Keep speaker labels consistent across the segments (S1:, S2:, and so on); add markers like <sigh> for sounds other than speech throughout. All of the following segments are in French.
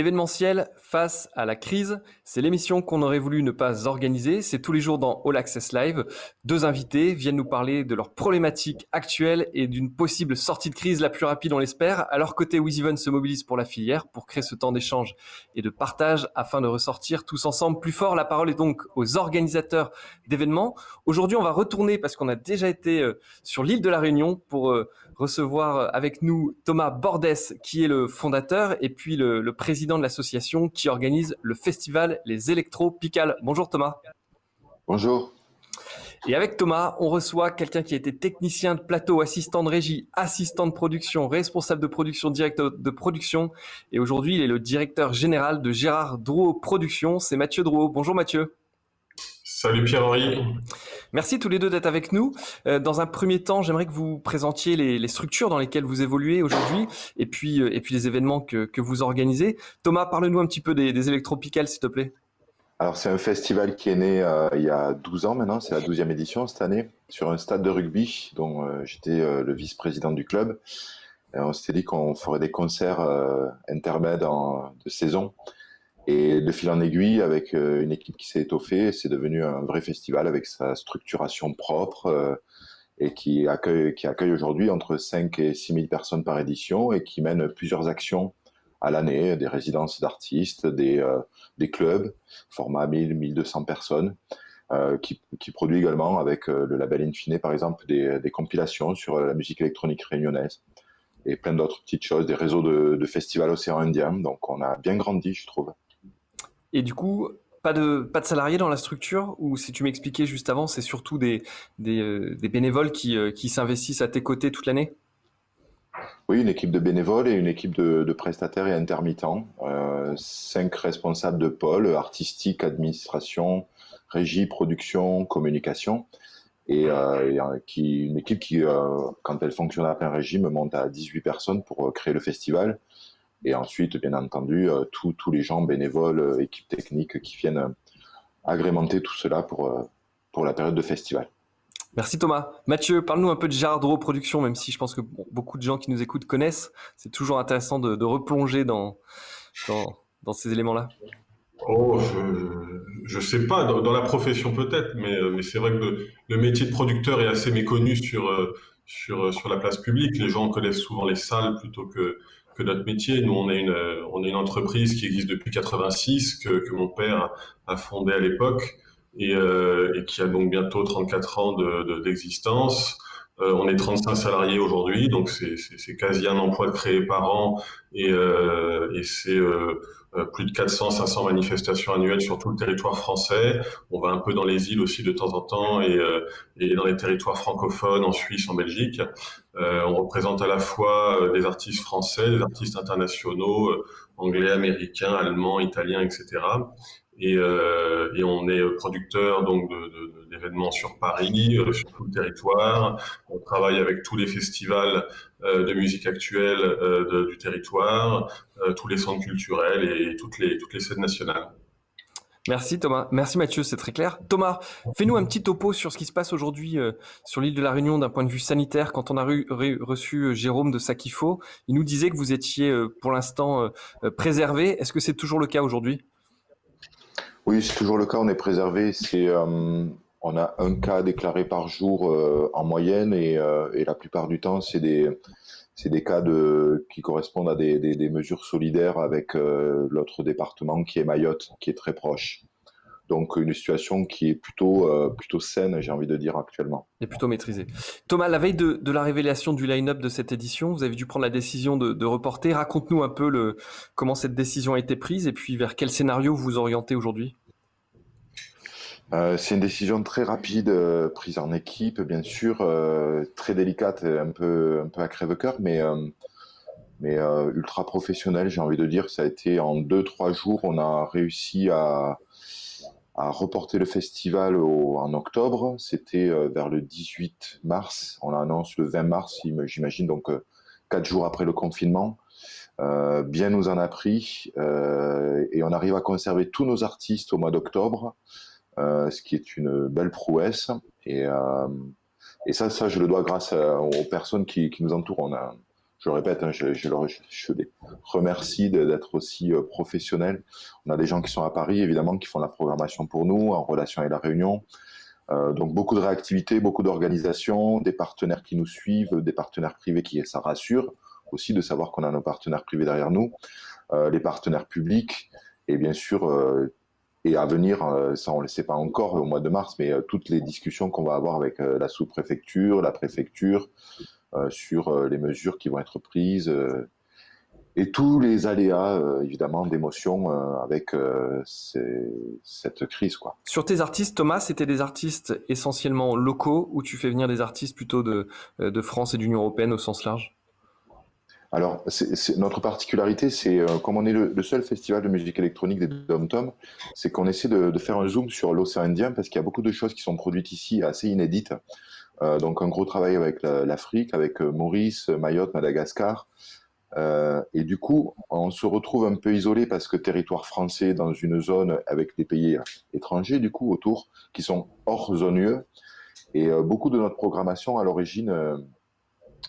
S1: L'événementiel face à la crise, c'est l'émission qu'on aurait voulu ne pas organiser. C'est tous les jours dans All Access Live. Deux invités viennent nous parler de leurs problématiques actuelles et d'une possible sortie de crise la plus rapide, on l'espère. À leur côté, WizEven se mobilise pour la filière, pour créer ce temps d'échange et de partage afin de ressortir tous ensemble plus fort. La parole est donc aux organisateurs d'événements. Aujourd'hui, on va retourner parce qu'on a déjà été euh, sur l'île de la Réunion pour euh, recevoir avec nous Thomas Bordès, qui est le fondateur, et puis le, le président de l'association qui organise le festival Les Électro Picales. Bonjour Thomas.
S2: Bonjour.
S1: Et avec Thomas, on reçoit quelqu'un qui a été technicien de plateau, assistant de régie, assistant de production, responsable de production, directeur de production. Et aujourd'hui, il est le directeur général de Gérard Drouot Productions. C'est Mathieu Drouot. Bonjour Mathieu.
S3: Salut Pierre-Henri.
S1: Merci tous les deux d'être avec nous. Euh, dans un premier temps, j'aimerais que vous présentiez les, structures dans lesquelles vous évoluez aujourd'hui et puis, euh, et puis les événements que, vous organisez. Thomas, parle-nous un petit peu des, des électropicales, s'il te plaît.
S2: Alors, c'est un festival qui est né euh, il y a 12 ans maintenant, c'est la 12e édition cette année, sur un stade de rugby dont j'étais le vice-président du club. on s'était dit qu'on ferait des concerts intermèdes de saison et de fil en aiguille, avec euh, une équipe qui s'est étoffée, c'est devenu un vrai festival avec sa structuration propre euh, et qui accueille, aujourd'hui entre 5 et 6 000 personnes par édition et qui mène plusieurs actions à l'année, des résidences d'artistes, des, euh, clubs, format 1000, 1200 personnes, qui, qui, produit également avec le label Infine, par exemple, des, des, compilations sur la musique électronique réunionnaise et plein d'autres petites choses, des réseaux de, de festivals océan Indien. Donc on a bien grandi, je trouve.
S1: Et du coup, pas de, pas de salariés dans la structure ou si tu m'expliquais juste avant, c'est surtout des, des, euh, bénévoles qui, euh, qui s'investissent à tes côtés toute l'année?
S2: Oui, une équipe de bénévoles et une équipe de, prestataires et intermittents. Euh, cinq responsables de pôle, artistique, administration, régie, production, communication. Et, qui, une équipe qui, quand elle fonctionne à plein régime, monte à 18 personnes pour créer le festival et ensuite, bien entendu, euh, tous les gens bénévoles, euh, équipes techniques qui viennent euh, agrémenter tout cela pour, pour la période de festival.
S1: Merci Thomas. Mathieu, parle-nous un peu de Gérard Drouot Production, même si je pense que beaucoup de gens qui nous écoutent connaissent. C'est toujours intéressant de, replonger dans, dans, ces éléments-là.
S3: Oh, je ne sais pas, dans, la profession peut-être, mais, mais c'est vrai que le, métier de producteur est assez méconnu sur, sur, sur la place publique. Les gens connaissent souvent les salles plutôt que, notre métier. Nous, on est une, on est une entreprise qui existe depuis 86, que, que mon père a fondée à l'époque et, euh, qui a donc bientôt 34 ans d'existence. De, euh, on est 35 salariés aujourd'hui, donc c'est quasi un emploi créé par an et, euh, c'est euh, plus de 400-500 manifestations annuelles sur tout le territoire français. On va un peu dans les îles aussi de temps en temps et, et dans les territoires francophones, en Suisse, en Belgique. On représente à la fois des artistes français, des artistes internationaux, anglais, américains, allemands, italiens, etc. Et, euh, et, on est producteur donc d'événements sur Paris, euh, sur tout le territoire. On travaille avec tous les festivals euh, de musique actuelle du territoire, tous les centres culturels et toutes les toutes les scènes nationales.
S1: Merci Thomas. Merci Mathieu, c'est très clair. Thomas, fais-nous un petit topo sur ce qui se passe aujourd'hui sur l'île de la Réunion d'un point de vue sanitaire. Quand on a reçu Jérôme de Sakifo, il nous disait que vous étiez pour l'instant préservé. Est-ce que c'est toujours le cas aujourd'hui?
S2: Oui, c'est toujours le cas. On est préservé. C'est, euh, on a un cas déclaré par jour euh, en moyenne et, euh, et, la plupart du temps, c'est des, cas de, qui correspondent à des mesures solidaires avec l'autre département qui est Mayotte, qui est très proche. Donc une situation qui est plutôt, plutôt saine, j'ai envie de dire actuellement.
S1: Et plutôt maîtrisée. Thomas, la veille de, de la révélation du line-up de cette édition, vous avez dû prendre la décision de, de reporter. Raconte-nous un peu le, comment cette décision a été prise et puis vers quel scénario vous orientez aujourd'hui?
S2: Euh, c'est une décision très rapide, euh, prise en équipe, bien sûr, euh, très délicate, un peu, un peu à crève-cœur, mais, mais ultra professionnelle, j'ai envie de dire. Ça a été en deux, trois jours, on a réussi à, à reporter le festival en octobre. C'était vers le 18 mars. On l'annonce le 20 mars, j'imagine, donc quatre jours après le confinement. bien nous en a pris et on arrive à conserver tous nos artistes au mois d'octobre. Euh, ce qui est une belle prouesse. Et, euh, ça, ça, je le dois grâce aux personnes qui, nous entourent. Je le répète, hein, je, les remercie d'être aussi euh, professionnels. On a des gens qui sont à Paris, évidemment, qui font la programmation pour nous, en relation avec la Réunion. Euh, donc beaucoup de réactivité, beaucoup d'organisation, des partenaires qui nous suivent, des partenaires privés qui ça rassure aussi de savoir qu'on a nos partenaires privés derrière nous, euh, les partenaires publics et bien sûr et à venir, ça on ne le sait pas encore au mois de mars, mais toutes les discussions qu'on va avoir avec la sous-préfecture, la préfecture sur les mesures qui vont être prises et tous les aléas évidemment d'émotion avec cette crise quoi.
S1: Sur tes artistes Thomas, c'était des artistes essentiellement locaux ou tu fais venir des artistes plutôt de, de France et d'Union européenne au sens large?
S2: Alors, notre particularité, c'est euh, comme on est le, seul festival de musique électronique des Dom-Tom, c'est qu'on essaie de, de, faire un zoom sur l'océan Indien parce qu'il y a beaucoup de choses qui sont produites ici assez inédites. Euh, donc, un gros travail avec l'Afrique, avec euh, Maurice, Mayotte, Madagascar. Euh, et du coup, on se retrouve un peu isolé parce que territoire français dans une zone avec des pays étrangers, du coup, autour, qui sont hors zone UE. Et beaucoup de notre programmation, à l'origine,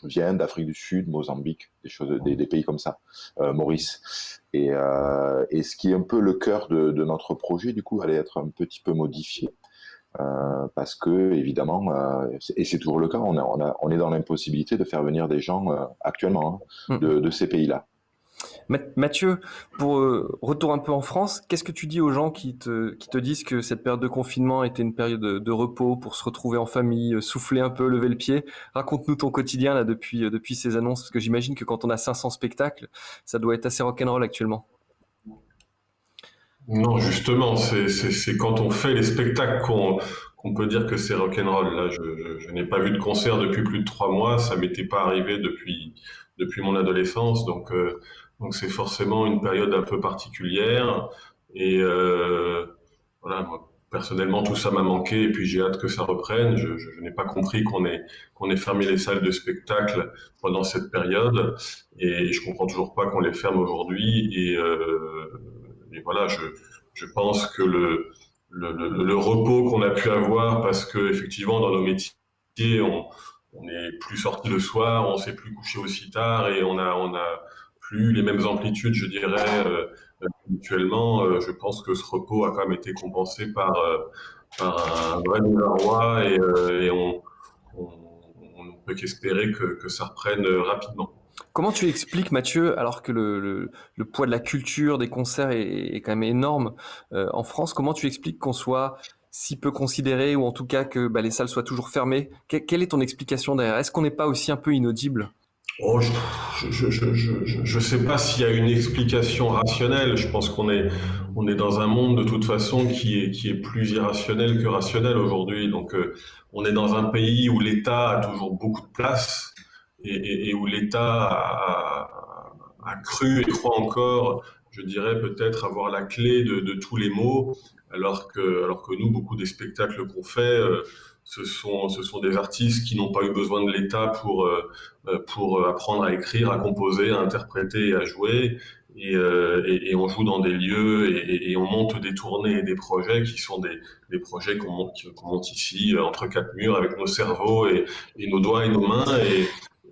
S2: viennent d'Afrique du Sud, Mozambique, des choses, des, pays comme ça, Maurice. Et, ce qui est un peu le cœur de, notre projet, du coup, allait être un petit peu modifié. Euh, parce que évidemment, euh, et c'est toujours le cas, on, a, on, a, on est dans l'impossibilité de faire venir des gens euh, actuellement hein, mm. de, de, ces pays-là.
S1: Mathieu, pour retour un peu en France, qu'est-ce que tu dis aux gens qui te, qui te disent que cette période de confinement était une période de, de repos pour se retrouver en famille, souffler un peu, lever le pied? Raconte-nous ton quotidien là depuis, depuis ces annonces, parce que j'imagine que quand on a 500 spectacles, ça doit être assez rock'n'roll actuellement.
S3: Non, justement, c'est quand on fait les spectacles qu'on peut dire que c'est rock'n'roll. Là, je, je, je n'ai pas vu de concert depuis plus de trois mois, ça m'était pas arrivé depuis depuis mon adolescence, donc euh, donc c'est forcément une période un peu particulière. Et euh, voilà, moi, personnellement, tout ça m'a manqué et puis j'ai hâte que ça reprenne. Je, je, je n'ai pas compris qu'on ait, qu'on ait fermé les salles de spectacle pendant cette période et je comprends toujours pas qu'on les ferme aujourd'hui. Et, euh, et, voilà, je, je pense que le, le, repos qu'on a pu avoir parce que effectivement dans nos métiers, on, on est plus sorti le soir, on s'est plus couché aussi tard et on a, on a plus les mêmes amplitudes, je dirais, euh, habituellement. Euh, je pense que ce repos a quand même été compensé par, euh, par un vrai roi et, et on, on, on, peut qu'espérer que, que, ça reprenne rapidement.
S1: Comment tu expliques, Mathieu, alors que le, poids de la culture, des concerts est, quand même énorme euh, en France, comment tu expliques qu'on soit si peu considéré ou en tout cas que bah, les salles soient toujours fermées? Que, Quelle est ton explication derrière? Est-ce qu'on n'est pas aussi un peu inaudible?
S3: Oh, je je, sais pas s'il y a une explication rationnelle. Je pense qu'on est, dans un monde de toute façon qui est, qui est plus irrationnel que rationnel aujourd'hui. Donc, euh, on est dans un pays où l'État a toujours beaucoup de place et, et, et où l'État a, a, cru et croit encore, je dirais peut-être avoir la clé de, de, tous les maux, alors que, alors que nous, beaucoup des spectacles qu'on fait, euh, ce sont, ce sont des artistes qui n'ont pas eu besoin de l'État pour, euh, pour apprendre à écrire, à composer, à interpréter et à jouer. Et, euh, et, et, on joue dans des lieux et, et, on monte des tournées et des projets qui sont des, des projets qu'on monte, qu monte, ici euh, entre quatre murs avec nos cerveaux et, nos doigts et nos mains.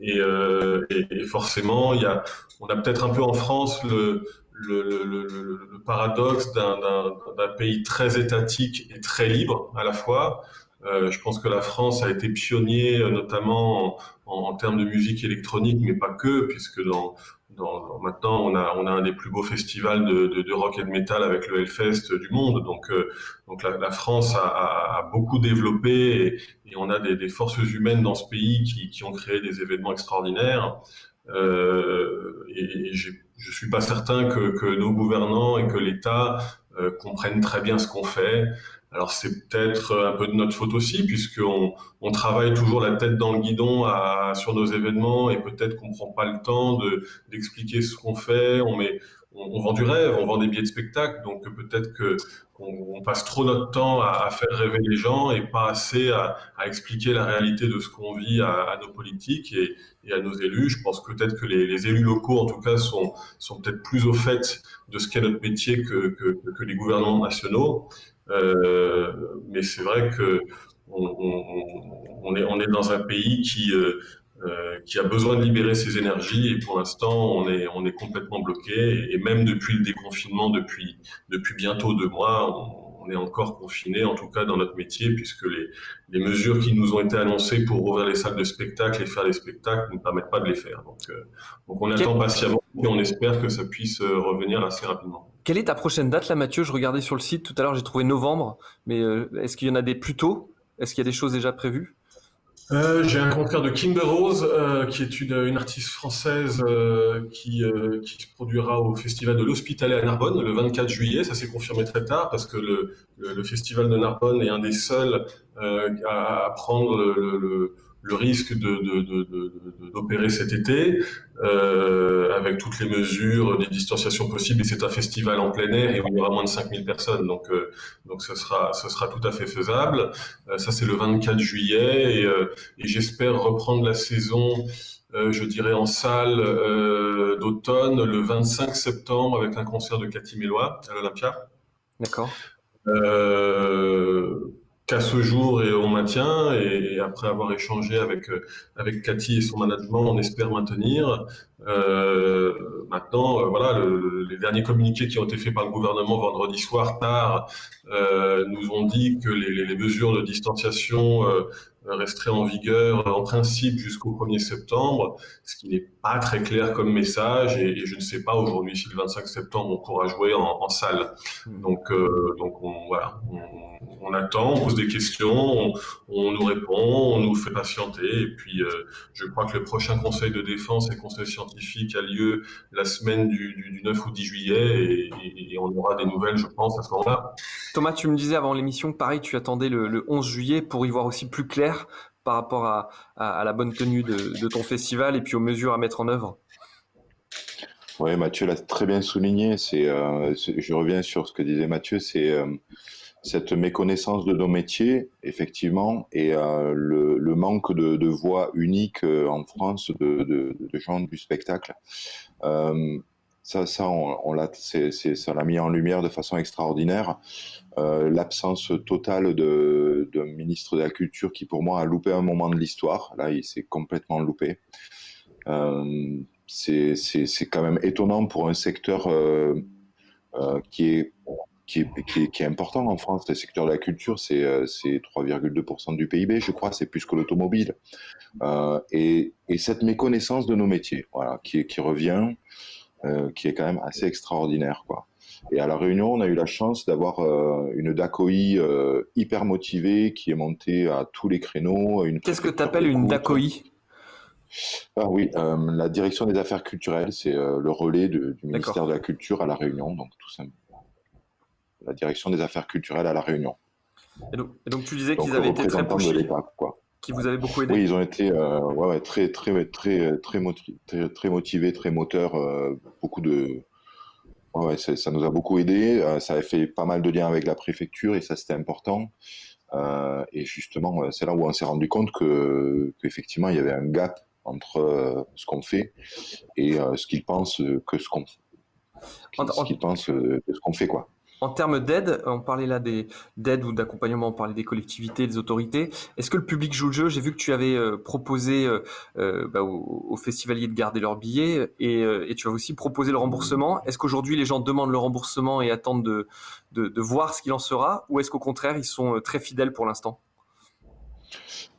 S3: Et, euh, forcément, il y a, on a peut-être un peu en France le, le, le, le, le paradoxe d'un pays très étatique et très libre à la fois. Euh, je pense que la France a été pionnier, notamment en, en, termes de musique électronique, mais pas que, puisque dans, maintenant on a, on a un des plus beaux festivals de, de, de rock et de metal avec le Hellfest du monde. Donc, euh, donc la, la France a, a, a, beaucoup développé et, et on a des, des, forces humaines dans ce pays qui, qui ont créé des événements extraordinaires. Euh, et, et je suis pas certain que, que, nos gouvernants et que l'État euh, comprennent très bien ce qu'on fait. Alors c'est peut-être un peu de notre faute aussi, puisqu'on on travaille toujours la tête dans le guidon sur nos événements et peut-être qu'on prend pas le temps de d'expliquer ce qu'on fait. On, vend du rêve, on vend des billets de spectacle, donc peut-être que on, passe trop notre temps à, faire rêver les gens et pas assez à, expliquer la réalité de ce qu'on vit à, nos politiques et, à nos élus. Je pense peut-être que les, élus locaux, en tout cas, sont, peut-être plus au fait de ce qu'est notre métier que, les gouvernements nationaux. Euh, mais c'est vrai que on est dans un pays qui, euh, qui a besoin de libérer ses énergies. Et pour l'instant, on est, on est complètement bloqué. Et même depuis le déconfinement, depuis, depuis bientôt deux mois, on, est encore confiné, en tout cas dans notre métier, puisque les, les, mesures qui nous ont été annoncées pour ouvrir les salles de spectacle et faire les spectacles ne permettent pas de les faire. Donc, donc on attend patiemment et on espère que ça puisse revenir assez rapidement.
S1: Quelle est ta prochaine date là, Mathieu? Je regardais sur le site tout à l'heure, j'ai trouvé novembre, mais est-ce qu'il y en a des plus tôt? Est-ce qu'il y a des choses déjà prévues?
S3: Euh, j'ai un concert de Kimber Rose, euh, qui est une, une artiste française euh, qui, euh, qui se produira au festival de l'Hospitalet à Narbonne le 24 juillet. Ça s'est confirmé très tard parce que le, le, festival de Narbonne est un des seuls euh, à, à, prendre le, le le risque d'opérer de, de, cet été, euh, avec toutes les mesures, des distanciations possibles, et c'est un festival en plein air et où il y aura moins de 5000 personnes, donc, euh, donc ce, sera, ce sera tout à fait faisable. Euh, ça, c'est le 24 juillet, et, et j'espère reprendre la saison, je dirais, en salle d'automne, le 25 septembre, avec un concert de Cathy Mélois à l'Olympia.
S1: D'accord.
S3: Euh, qu'à ce jour et on maintient et, après avoir échangé avec avec Cathy et son management on espère maintenir euh, maintenant euh, voilà le, les derniers communiqués qui ont été faits par le gouvernement vendredi soir tard euh, nous ont dit que les, les mesures de distanciation resterait en vigueur en principe jusqu'au 1er septembre, ce qui n'est pas très clair comme message et, et je ne sais pas aujourd'hui si le 25 septembre on pourra jouer en, en salle. Hmm. Donc, donc on, voilà, on, on, attend, on pose des questions, on, on, nous répond, on nous fait patienter et puis je crois que le prochain conseil de défense et conseil scientifique a lieu la semaine du, du, du 9 ou 10 juillet et, et, et, on aura des nouvelles je pense à ce moment-là.
S1: Thomas, tu me disais avant l'émission, pareil, tu attendais le, le 11 juillet pour y voir aussi plus clair par rapport à, à, à la bonne tenue de, de, ton festival et puis aux mesures à mettre en œuvre
S2: Oui, Mathieu l'a très bien souligné. C'est, euh, je reviens sur ce que disait Mathieu, c'est euh, cette méconnaissance de nos métiers, effectivement, et euh, le, manque de, de voix unique euh, en France de, de, gens du spectacle. Euh, ça, ça, on, l'a, ça l'a mis en lumière de façon extraordinaire. Euh, l'absence totale de, ministre de la Culture qui, pour moi, a loupé un moment de l'histoire. Là, il s'est complètement loupé. C'est, quand même étonnant pour un secteur qui, est, qui, est, qui, est, qui, est, important en France. Le secteur de la culture, c'est, euh, c'est 3,2% du PIB, je crois, c'est plus que l'automobile. Euh, et, et, cette méconnaissance de nos métiers, voilà, qui, qui revient, qui est quand même assez extraordinaire, quoi. Et à la Réunion, on a eu la chance d'avoir euh, une DACOI euh, hyper motivée qui est montée à tous les créneaux.
S1: Qu'est-ce que tu appelles une DACOI
S2: ah oui, euh, la direction des affaires culturelles, c'est euh, le relais de, du ministère de la Culture à la Réunion, donc tout simplement. La direction des affaires culturelles à la Réunion.
S1: Et donc, et donc tu disais qu'ils avaient été très
S2: quoi.
S1: Qui vous avaient beaucoup aidé.
S2: Oui, ils ont été euh, ouais, ouais, très, très, très, très, motivés, très, très motivés, très moteurs, beaucoup de, Ouais, ça nous a beaucoup aidé. Euh, ça a fait pas mal de liens avec la préfecture et ça c'était important. Euh, et justement, euh, c'est là où on s'est rendu compte que qu'effectivement il y avait un gap entre euh, ce qu'on fait et euh, ce qu'ils pensent que ce qu'on qu'ils pensent que ce qu'on fait quoi.
S1: En termes d'aide, on parlait là d'aide ou d'accompagnement, on parlait des collectivités, des autorités. Est-ce que le public joue le jeu? J'ai vu que tu avais euh, proposé euh, euh, bah, aux, aux, festivaliers de garder leurs billets et, euh, et, tu as aussi proposé le remboursement. Est-ce qu'aujourd'hui les gens demandent le remboursement et attendent de, de, de voir ce qu'il en sera ou est-ce qu'au contraire ils sont euh, très fidèles pour l'instant?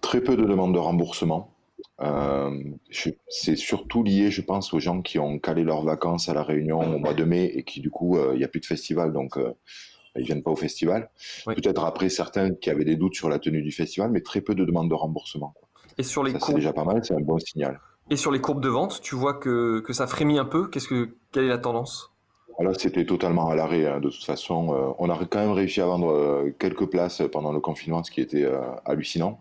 S2: Très peu de demandes de remboursement. Euh, c'est surtout lié, je pense, aux gens qui ont calé leurs vacances à la Réunion au mois de mai et qui, du coup, il euh, n'y a plus de festival, donc euh, ils viennent pas au festival. Oui. Peut-être après certains qui avaient des doutes sur la tenue du festival, mais très peu de demandes de remboursement.
S1: Et sur les
S2: ça, courbes... c'est déjà pas mal, c'est un bon signal.
S1: Et sur les courbes de vente, tu vois que, que ça frémit un peu? Qu'est-ce que quelle est la tendance?
S2: Là, c'était totalement à l'arrêt. Hein, de toute façon, euh, on a quand même réussi à vendre euh, quelques places pendant le confinement, ce qui était euh, hallucinant.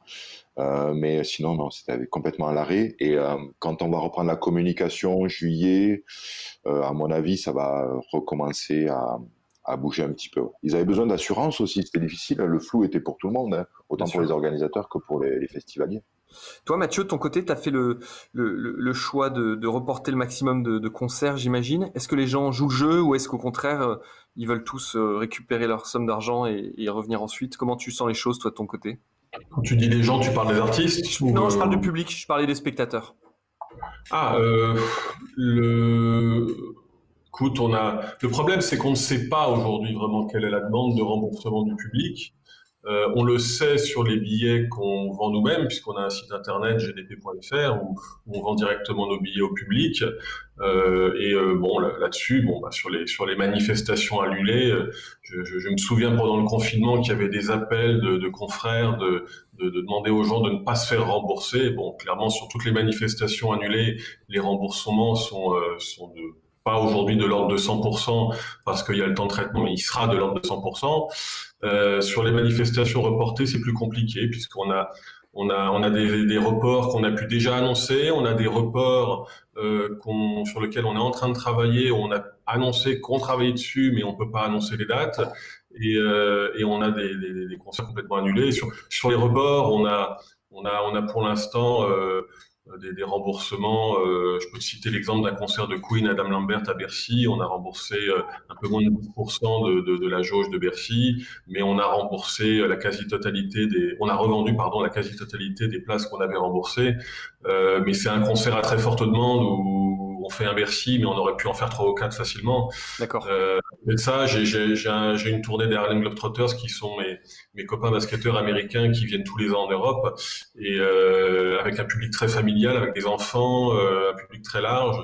S2: Euh, mais sinon, non, c'était complètement à l'arrêt. Et euh, quand on va reprendre la communication juillet, euh, à mon avis, ça va recommencer à, à, bouger un petit peu. Ils avaient besoin d'assurance aussi, c'était difficile. Le flou était pour tout le monde, hein, autant Bien pour sûr. les organisateurs que pour les, les festivaliers.
S1: Toi, Mathieu, de ton côté, tu as fait le, le, le choix de, de, reporter le maximum de, de concerts, j'imagine. Est-ce que les gens jouent le jeu ou est-ce qu'au contraire, ils veulent tous récupérer leur somme d'argent et, et revenir ensuite? Comment tu sens les choses, toi, de ton côté?
S3: Quand tu dis les gens, tu parles des artistes
S1: Non, je parle du public, je parlais des spectateurs.
S3: Ah, le Écoute, on a le problème, c'est qu'on ne sait pas aujourd'hui vraiment quelle est la demande de remboursement du public. Euh, on le sait sur les billets qu'on vend nous-mêmes, puisqu'on a un site internet gdp.fr où, on vend directement nos billets au public. Euh, et euh, bon, là-dessus, bon, bah, sur les sur les manifestations annulées, je, je, je, me souviens pendant le confinement qu'il y avait des appels de, de confrères de, de, de, demander aux gens de ne pas se faire rembourser. Bon, clairement, sur toutes les manifestations annulées, les remboursements sont sont de pas aujourd'hui de l'ordre de 100% parce qu'il y a le temps de traitement, mais il sera de l'ordre de 100%. Euh, sur les manifestations reportées, c'est plus compliqué puisqu'on a on a, on a des, des reports qu'on a pu déjà annoncer, on a des reports euh, sur lesquels on est en train de travailler, on a annoncé qu'on travaillait dessus, mais on peut pas annoncer les dates, et, euh, et on a des, des, des, concerts complètement annulés. Sur, sur les reports, on a, on a, on a pour l'instant euh, des, des, remboursements. Euh, je peux citer l'exemple d'un concert de Queen Adam Lambert à Bercy. On a remboursé euh, un peu moins de 10% de, de, de, la jauge de Bercy, mais on a remboursé la quasi-totalité des, on a revendu pardon la quasi-totalité des places qu'on avait remboursées. Euh, mais c'est un concert à très forte demande où on fait un Bercy, mais on aurait pu en faire trois ou quatre facilement.
S1: D'accord.
S3: Euh, et ça, j'ai une tournée des Harlem Globetrotters qui sont mes, mes copains basketteurs américains qui viennent tous les ans en Europe et euh, avec un public très familial, avec des enfants, euh, un public très large.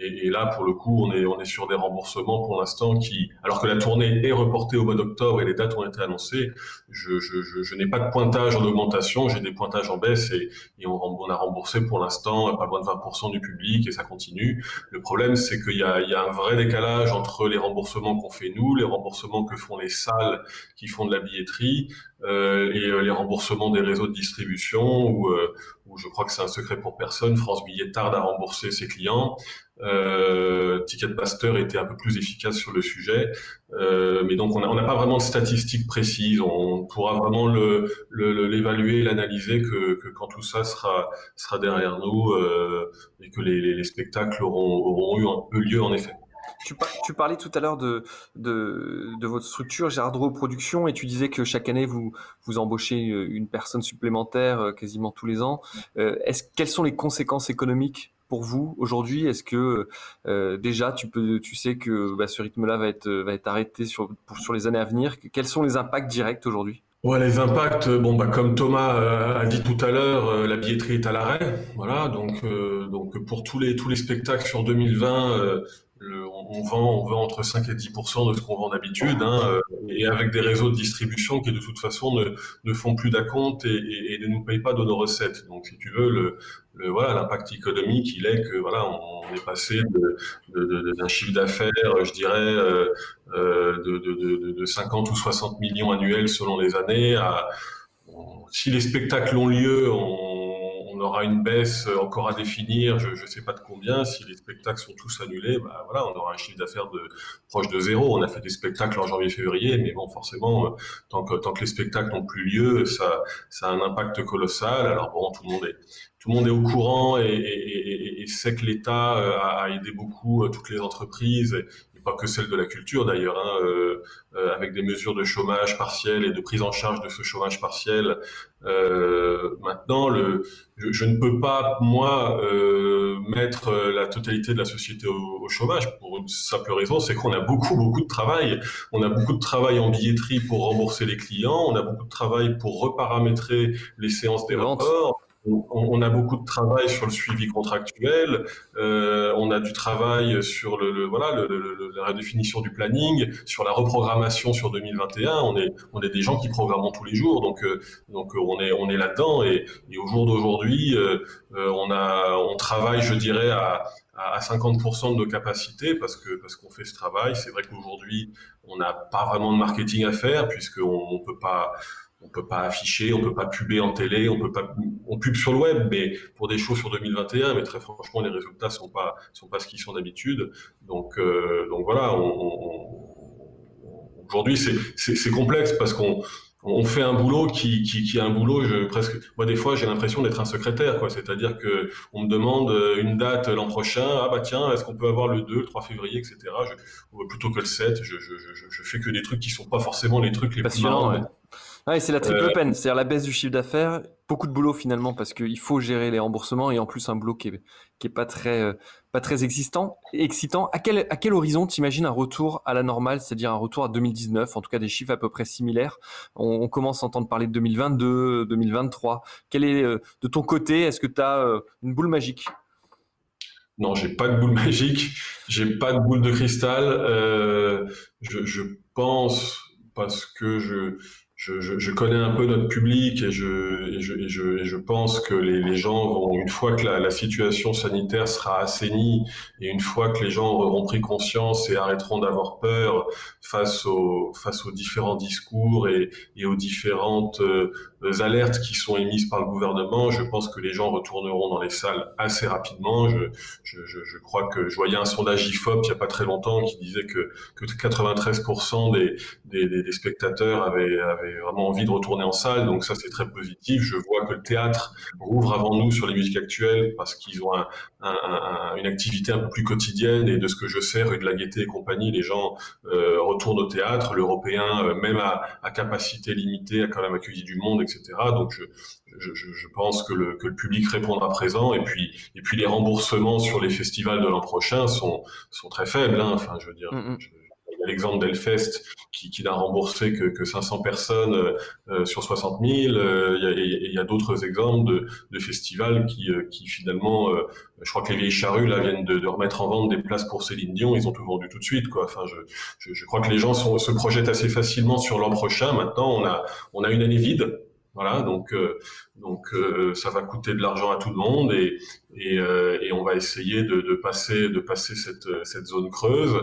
S3: Et, et, là, pour le coup, on est, on est sur des remboursements pour l'instant qui, alors que la tournée est reportée au mois d'octobre et les dates ont été annoncées, je, je, je, n'ai pas de pointage en augmentation, j'ai des pointages en baisse et, et on, a remboursé pour l'instant pas loin de 20% du public et ça continue. Le problème, c'est qu'il y a, il y a un vrai décalage entre les remboursements qu'on fait nous, les remboursements que font les salles qui font de la billetterie euh, et euh, les remboursements des réseaux de distribution où, euh, où je crois que c'est un secret pour personne. France Billet tarde à rembourser ses clients. Euh, Ticketmaster était un peu plus efficace sur le sujet, euh, mais donc on n'a pas vraiment de statistiques précises. On pourra vraiment l'évaluer, le, l'analyser que, quand tout ça sera, derrière nous euh, et que les, les, les spectacles auront, eu un lieu en effet.
S1: Tu, par, tu, parlais tout à l'heure de, de, votre structure, Gérard Productions, et tu disais que chaque année, vous, vous embauchez une personne supplémentaire euh, quasiment tous les ans. Euh, quelles sont les conséquences économiques pour vous aujourd'hui? Est-ce que euh, déjà tu peux, tu sais que bah, ce rythme-là va être, va être arrêté sur, sur les années à venir? Quels sont les impacts directs aujourd'hui?
S3: Ouais, les impacts, bon, bah, comme Thomas a dit tout à l'heure, la billetterie est à l'arrêt, voilà. Donc, euh, donc pour tous les tous les spectacles sur 2020, euh, le, on, vend on vend entre 5 et 10% de ce qu'on vend d'habitude, hein, euh, et avec des réseaux de distribution qui de toute façon ne, ne font plus d'acompte et, ne nous payent pas de nos recettes. Donc, si tu veux, le, le voilà, l'impact économique, il est que voilà, on, est passé d'un chiffre d'affaires, je dirais, euh, de, de, de, 50 ou 60 millions annuels selon les années. À, si les spectacles ont lieu, on, on, aura une baisse encore à définir, je ne sais pas de combien. Si les spectacles sont tous annulés, bah voilà, on aura un chiffre d'affaires de proche de zéro. On a fait des spectacles en janvier-février, mais bon, forcément, tant que, tant que les spectacles n'ont plus lieu, ça, ça a un impact colossal. Alors bon, tout le monde est tout le monde est au courant et, sait que l'État euh, a aidé beaucoup euh, toutes les entreprises, et pas que celles de la culture d'ailleurs, hein, euh, euh, avec des mesures de chômage partiel et de prise en charge de ce chômage partiel. Euh, maintenant, le, je, je, ne peux pas, moi, mettre la totalité de la société au, au chômage pour une simple raison, c'est qu'on a beaucoup, beaucoup de travail. On a beaucoup de travail en billetterie pour rembourser les clients, on a beaucoup de travail pour reparamétrer les séances des reports on, a beaucoup de travail sur le suivi contractuel, euh, on a du travail sur le, le voilà le, le, la redéfinition du planning, sur la reprogrammation sur 2021. On est on est des gens qui programment tous les jours, donc euh, donc on est on est là-dedans et, et, au jour d'aujourd'hui, euh, euh on a on travaille, je dirais à à 50% de nos capacités parce que parce qu'on fait ce travail. C'est vrai qu'aujourd'hui, on n'a pas vraiment de marketing à faire puisqu'on on peut pas on peut pas afficher, on peut pas puber en télé, on peut pas, on pub sur le web, mais pour des shows sur 2021, mais très franchement, les résultats sont pas, sont pas ce qu'ils sont d'habitude. Donc, euh, donc voilà, on, on, aujourd'hui c'est, c'est, complexe parce qu'on, on fait un boulot qui, qui, qui est un boulot je, presque moi des fois j'ai l'impression d'être un secrétaire quoi. C'est-à-dire que on me demande une date l'an prochain ah bah tiens est-ce qu'on peut avoir le 2 le 3 février etc je, plutôt que le 7 je, je, je, je fais que des trucs qui sont pas forcément les trucs les plus marrants
S1: Ouais, c'est la triple peine, c'est-à-dire la baisse du chiffre d'affaires, beaucoup de boulot finalement parce qu'il faut gérer les remboursements et en plus un boulot qui est, qui est pas très pas très existant, excitant. À quel, à quel horizon t'imagines un retour à la normale, c'est-à-dire un retour à 2019, en tout cas des chiffres à peu près similaires? On, commence à entendre parler de 2022, 2023. Quel est de ton côté Est-ce que tu as une boule magique?
S3: Non, j'ai pas de boule <laughs> magique, j'ai pas de boule de cristal. Euh, je, je, pense parce que je, je, je, connais un peu notre public et je, et je, et je, et je pense que les, gens vont, une fois que la, la, situation sanitaire sera assainie et une fois que les gens auront pris conscience et arrêteront d'avoir peur face aux, face aux différents discours et, et aux différentes euh, alertes qui sont émises par le gouvernement, je pense que les gens retourneront dans les salles assez rapidement. Je, je, je crois que je voyais un sondage IFOP il n'y a pas très longtemps qui disait que, que 93% des, des, des, spectateurs avaient, avaient vraiment envie de retourner en salle, donc ça c'est très positif. Je vois que le théâtre rouvre avant nous sur les musiques actuelles parce qu'ils ont un, un, une activité un peu plus quotidienne et de ce que je sais, rue de la Gaîté et compagnie, les gens euh, retournent au théâtre. L'Européen, euh, même à, à, capacité limitée, a quand même accueilli du monde. Donc je, je, je pense que le, que le, public répondra présent et puis et puis les remboursements sur les festivals de l'an prochain sont sont très faibles. Hein. Enfin, je veux dire. Mm, mm y a l'exemple d'Elfest qui, qui n'a remboursé que, que 500 personnes euh, euh, sur 60 000. Euh, il y a, a d'autres exemples de, de, festivals qui, qui finalement, je crois que les vieilles charrues là viennent de, de, remettre en vente des places pour Céline Dion. Ils ont tout vendu tout de suite. Quoi. Enfin, je, je, je crois que les gens sont, se projettent assez facilement sur l'an prochain. Maintenant, on a, on a une année vide. Voilà, donc donc ça va coûter de l'argent à tout le monde et et, et on va essayer de, de passer de passer cette cette zone creuse.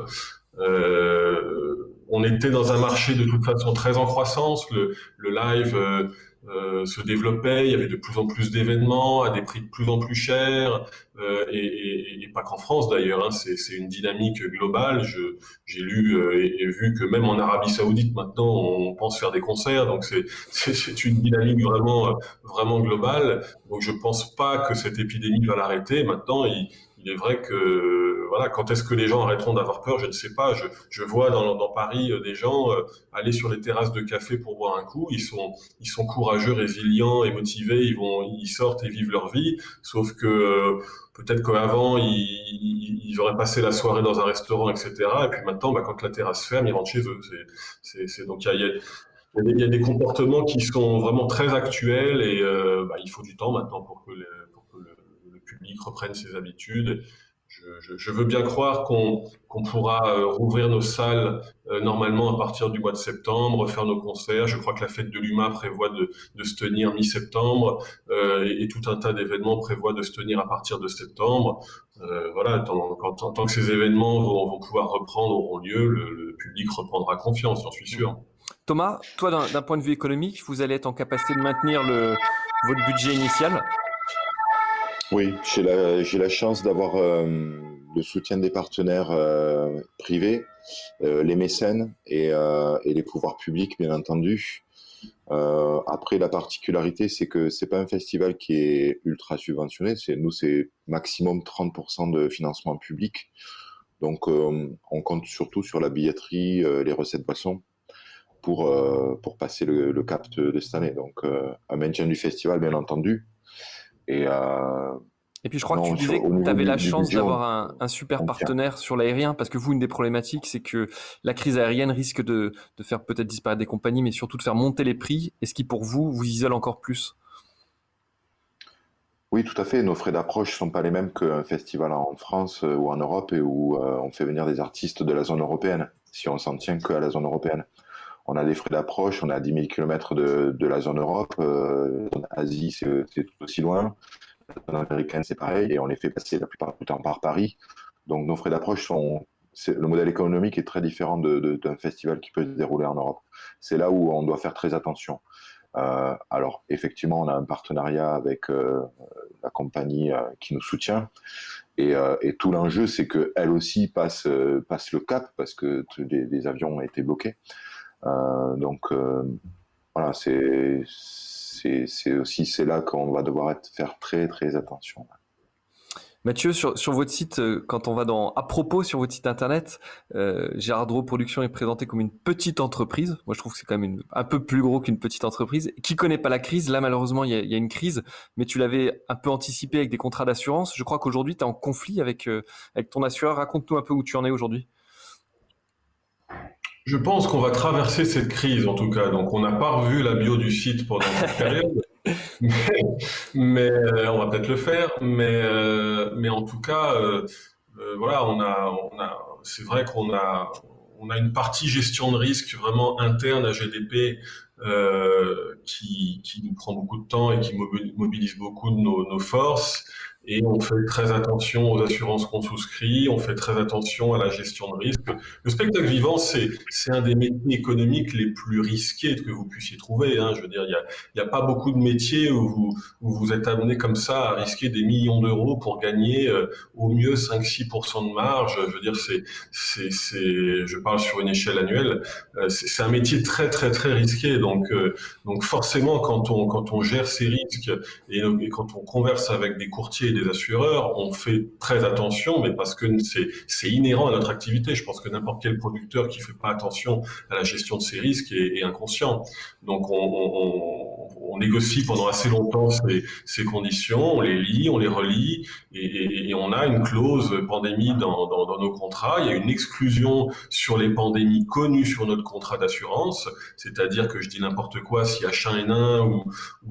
S3: Euh, on était dans un marché de toute façon très en croissance. Le, le live euh, euh, se développait, il y avait de plus en plus d'événements à des prix de plus en plus chers, euh, et, et, et, pas qu'en France d'ailleurs, hein, c'est une dynamique globale. J'ai lu euh, et, vu que même en Arabie Saoudite maintenant on pense faire des concerts, donc c'est <laughs> une dynamique vraiment vraiment globale. Donc je pense pas que cette épidémie va l'arrêter. Maintenant, il, il est vrai que voilà, quand est-ce que les gens arrêteront d'avoir peur, je ne sais pas. Je, je vois dans, dans, Paris euh, des gens euh, aller sur les terrasses de café pour boire un coup. Ils sont, ils sont courageux, résilients et motivés. Ils vont, ils sortent et vivent leur vie. Sauf que euh, peut-être qu'avant ils, ils, auraient passé la soirée dans un restaurant, etc. Et puis maintenant, bah, quand la terrasse ferme, ils rentrent chez eux. C'est, donc il y a, il y a, des comportements qui sont vraiment très actuels et euh, bah, il faut du temps maintenant pour que, pour que le, le, public reprenne ses habitudes je, veux bien croire qu'on pourra euh, rouvrir nos salles euh, normalement à partir du mois de septembre, faire nos concerts. Je crois que la fête de l'UMA prévoit de, se tenir mi-septembre euh, et, tout un tas d'événements prévoient de se tenir à partir de septembre. voilà, tant, que ces événements vont, pouvoir reprendre, auront lieu, le, public reprendra confiance, j'en suis sûr.
S1: Thomas, toi, d'un point de vue économique, vous allez être en capacité de maintenir le, votre budget initial?
S2: Oui, j'ai la, chance d'avoir euh, le soutien des partenaires euh, privés, euh, les mécènes et, et, les pouvoirs publics, bien entendu. après, la particularité, c'est que c'est pas un festival qui est ultra subventionné. C'est nous, c'est maximum 30% de financement public. Donc, on compte surtout sur la billetterie, les recettes boissons pour pour passer le, le cap de, de, cette année. Donc, un maintien du festival, bien entendu, et, euh,
S1: et puis je crois que tu disais que tu avais la chance d'avoir un, un, super partenaire sur l'aérien, parce que vous, une des problématiques, c'est que la crise aérienne risque de, de faire peut-être disparaître des compagnies, mais surtout de faire monter les prix, et ce qui pour vous vous isole encore plus?
S2: Oui, tout à fait. Nos frais d'approche ne sont pas les mêmes qu'un festival en France euh, ou en Europe et où euh, on fait venir des artistes de la zone européenne, si on s'en tient qu'à la zone européenne. On a des frais d'approche, on à 10 000 km de, de la zone Europe, euh, Asie c'est tout aussi loin, la zone américaine c'est pareil, et on les fait passer la plupart du temps par Paris. Donc nos frais d'approche sont... Le modèle économique est très différent d'un festival qui peut se dérouler en Europe. C'est là où on doit faire très attention. Euh, alors effectivement, on a un partenariat avec euh, la compagnie euh, qui nous soutient, et, tout l'enjeu, c'est que elle aussi passe passe le cap parce que les, les avions ont été bloqués. Euh, donc euh, voilà, c'est aussi c'est là qu'on va devoir faire très très attention.
S1: Mathieu, sur, votre site, euh, quand on va dans à propos sur votre site internet, euh, Gérard Dro Production est présenté comme une petite entreprise. Moi, je trouve que c'est quand même un peu plus gros qu'une petite entreprise. Qui connaît pas la crise? Là, malheureusement, il y a, une crise, mais tu l'avais un peu anticipé avec des contrats d'assurance. Je crois qu'aujourd'hui, tu es en conflit avec ton assureur. Raconte-nous un peu où tu en es aujourd'hui.
S3: Je pense qu'on va traverser cette crise, en tout cas. Donc, on n'a pas revu la bio du site pendant cette <laughs> période mais, euh, on va peut-être le faire. Mais, euh, mais en tout cas, euh, voilà, on a, on a, c'est vrai qu'on a, on a une partie gestion de risque vraiment interne à GDP qui, qui nous prend beaucoup de temps et qui mobilise beaucoup de nos, nos forces. Et on fait très attention aux assurances qu'on souscrit, on fait très attention à la gestion de risque. Le spectacle vivant, c'est, un des métiers économiques les plus risqués que vous puissiez trouver. Hein. Je veux dire, il n'y a, a pas beaucoup de métiers où vous, vous êtes amené comme ça à risquer des millions d'euros pour gagner euh, au mieux 5-6% de marge. Je veux dire, c'est, c'est, je parle sur une échelle annuelle, euh, c'est, c'est un métier très, très, très risqué. Donc, euh, donc forcément, quand on, quand on gère ces risques et, et quand on converse avec des courtiers des assureurs, on fait très attention, mais parce que c'est inhérent à notre activité. Je pense que n'importe quel producteur qui fait pas attention à la gestion de ses risques est, inconscient. Donc on, négocie pendant assez longtemps ces, conditions, on les lit, on les relit, et, on a une clause pandémie dans, nos contrats. Il y a une exclusion sur les pandémies connues sur notre contrat d'assurance, c'est-à-dire que je dis n'importe quoi, si H1N1 ou,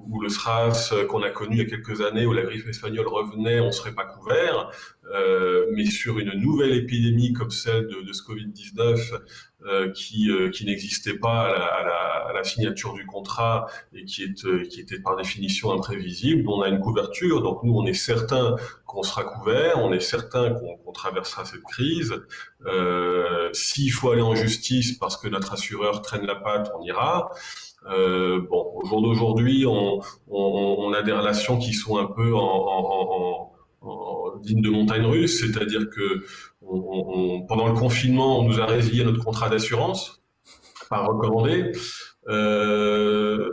S3: ou le SRAS qu'on a connu il y a quelques années, ou la grippe espagnole revenait, on serait pas couvert. Euh, mais sur une nouvelle épidémie comme celle de, ce Covid-19 euh, qui, euh, qui n'existait pas à la, signature du contrat et qui, est, qui était par définition imprévisible, on a une couverture. Donc nous, on est certain qu'on sera couvert, on est certain qu'on traversera cette crise. S'il faut aller en justice parce que notre assureur traîne la patte, on ira. Euh, bon, au jour d'aujourd'hui, on, on, on, a des relations qui sont un peu en, en, digne de montagne russe, c'est-à-dire que pendant le confinement, on nous a résilié notre contrat d'assurance, pas recommandé. Euh,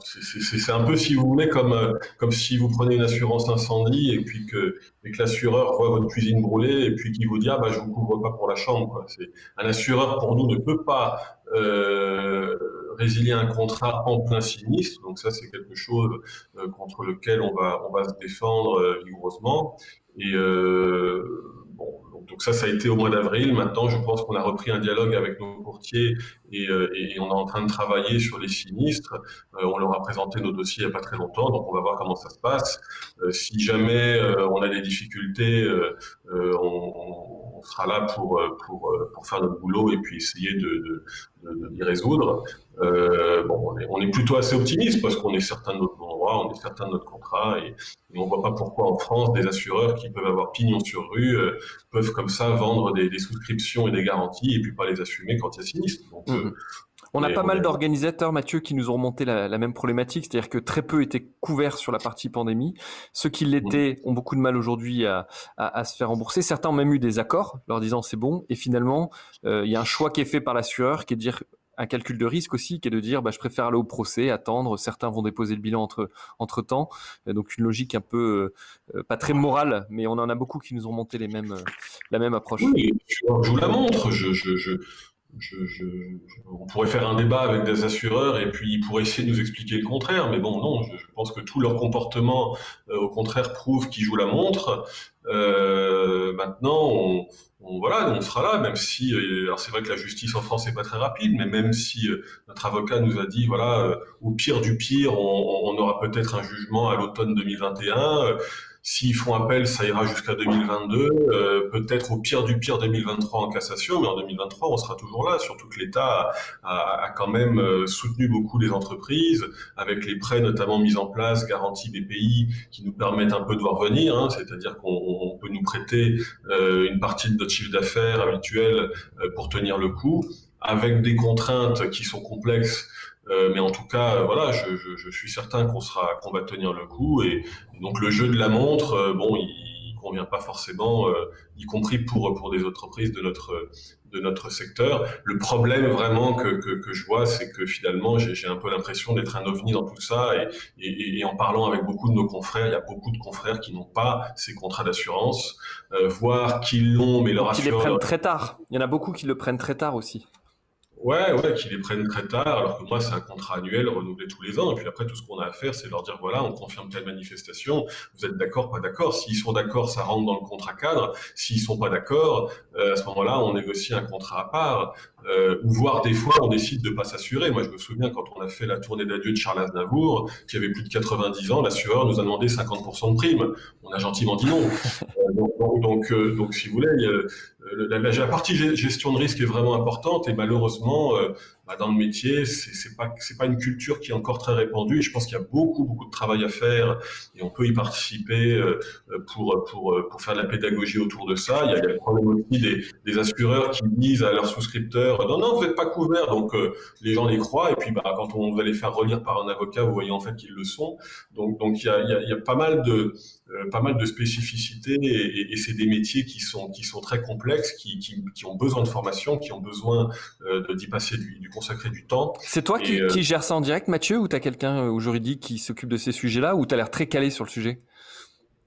S3: c'est un peu, si vous voulez, comme, comme si vous prenez une assurance incendie et puis que l'assureur voit votre cuisine brûler et puis qu'il vous dit ah bah je vous couvre pas pour la chambre. Un assureur pour nous ne peut pas euh, résilier un contrat en plein sinistre. Donc ça, c'est quelque chose euh, contre lequel on va, on va se défendre euh, vigoureusement. Et euh, bon, donc, ça, ça a été au mois d'avril. Maintenant, je pense qu'on a repris un dialogue avec nos courtiers et, et, on est en train de travailler sur les sinistres. on leur a présenté nos dossiers il n'y a pas très longtemps, donc on va voir comment ça se passe. si jamais on a des difficultés, on, on, sera là pour, pour, pour faire notre boulot et puis essayer de, de, résoudre. Euh, bon, on est, plutôt assez optimiste parce qu'on est certain de notre droit, on est certain de notre contrat et, on ne voit pas pourquoi en France des assureurs qui peuvent avoir pignon sur rue euh, peuvent comme ça vendre des, souscriptions et des garanties et puis pas les assumer quand il y a sinistre.
S1: Donc, euh, on a pas mal d'organisateurs, Mathieu, qui nous ont remonté la, même problématique, c'est-à-dire que très peu étaient couverts sur la partie pandémie. Ceux qui l'étaient ont beaucoup de mal aujourd'hui à, se faire rembourser. Certains ont même eu des accords, leur disant c'est bon. Et finalement, il y a un choix qui est fait par l'assureur, qui est de dire un calcul de risque aussi, qui est de dire bah, je préfère aller au procès, attendre. Certains vont déposer le bilan entre, entre temps. donc une logique un peu euh, pas très morale, mais on en a beaucoup qui nous ont monté les mêmes, la même approche.
S3: Oui, je, vous la montre. Je, je, je, on pourrait faire un débat avec des assureurs et puis ils pourraient essayer de nous expliquer le contraire. Mais bon, non, je, pense que tout leur comportement, euh, au contraire, prouve qu'ils jouent la montre. Euh, maintenant, on, on, voilà, on sera là, même si, euh, alors c'est vrai que la justice en France n'est pas très rapide, mais même si euh, notre avocat nous a dit, voilà, au pire du pire, on, on aura peut-être un jugement à l'automne 2021. S'ils font appel, ça ira jusqu'à 2022, euh, peut-être au pire du pire 2023 en cassation, mais en 2023, on sera toujours là, surtout que l'État a, a, quand même euh, soutenu beaucoup les entreprises, avec les prêts notamment mis en place, garantie des pays, qui nous permettent un peu de voir venir, hein, c'est-à-dire qu'on peut nous prêter euh, une partie de notre chiffre d'affaires habituel euh, pour tenir le coup, avec des contraintes qui sont complexes euh, mais en tout cas, euh, voilà, je, je, je suis certain qu'on sera, qu'on va tenir le coup. Et, donc le jeu de la montre, euh, bon, il, convient pas forcément, y compris pour pour des entreprises de notre de notre secteur. Le problème vraiment que, que, que je vois, c'est que finalement, j'ai un peu l'impression d'être un ovni dans tout ça. Et, et, et, en parlant avec beaucoup de nos confrères, il y a beaucoup de confrères qui n'ont pas ces contrats d'assurance, voire qui l'ont, mais leur
S1: assureur... Qui les prennent très tard. Il y en a beaucoup qui le prennent très tard aussi.
S3: Ouais, ouais, qui les prennent très tard, alors que moi, c'est un contrat annuel renouvelé tous les ans. Et puis après, tout ce qu'on a à faire, c'est leur dire, voilà, on confirme telle manifestation, vous êtes d'accord, pas d'accord. S'ils sont d'accord, ça rentre dans le contrat cadre. S'ils sont pas d'accord, euh, à ce moment-là, on négocie un contrat à part. Euh, ou voire des fois, on décide de pas s'assurer. Moi, je me souviens quand on a fait la tournée d'adieu de Charles Aznavour, qui avait plus de 90 ans, l'assureur nous a demandé 50% de prime. On a gentiment dit non. <laughs> Euh, donc, donc, donc, si vous voulez, la, la, partie gestion de risque est vraiment importante et malheureusement, euh, bah, dans le métier, c'est pas pas une culture qui est encore très répandue. Et je pense qu'il y a beaucoup beaucoup de travail à faire et on peut y participer euh, pour pour pour faire de la pédagogie autour de ça. Il y a, le problème aussi des, des assureurs qui disent à leurs souscripteurs non non vous n'êtes pas couverts donc euh, les gens les croient et puis bah quand on va les faire relire par un avocat vous voyez en fait qu'ils le sont. Donc donc il y a, il y a pas mal de pas mal de spécificités et, et, c'est des métiers qui sont qui sont très complexes, qui, qui, qui ont besoin de formation, qui ont besoin euh, d'y passer du, du consacrer du temps.
S1: C'est toi qui, euh, qui gères ça en direct, Mathieu, ou tu as quelqu'un euh, au juridique qui s'occupe de ces sujets-là, ou tu as l'air très calé sur le sujet?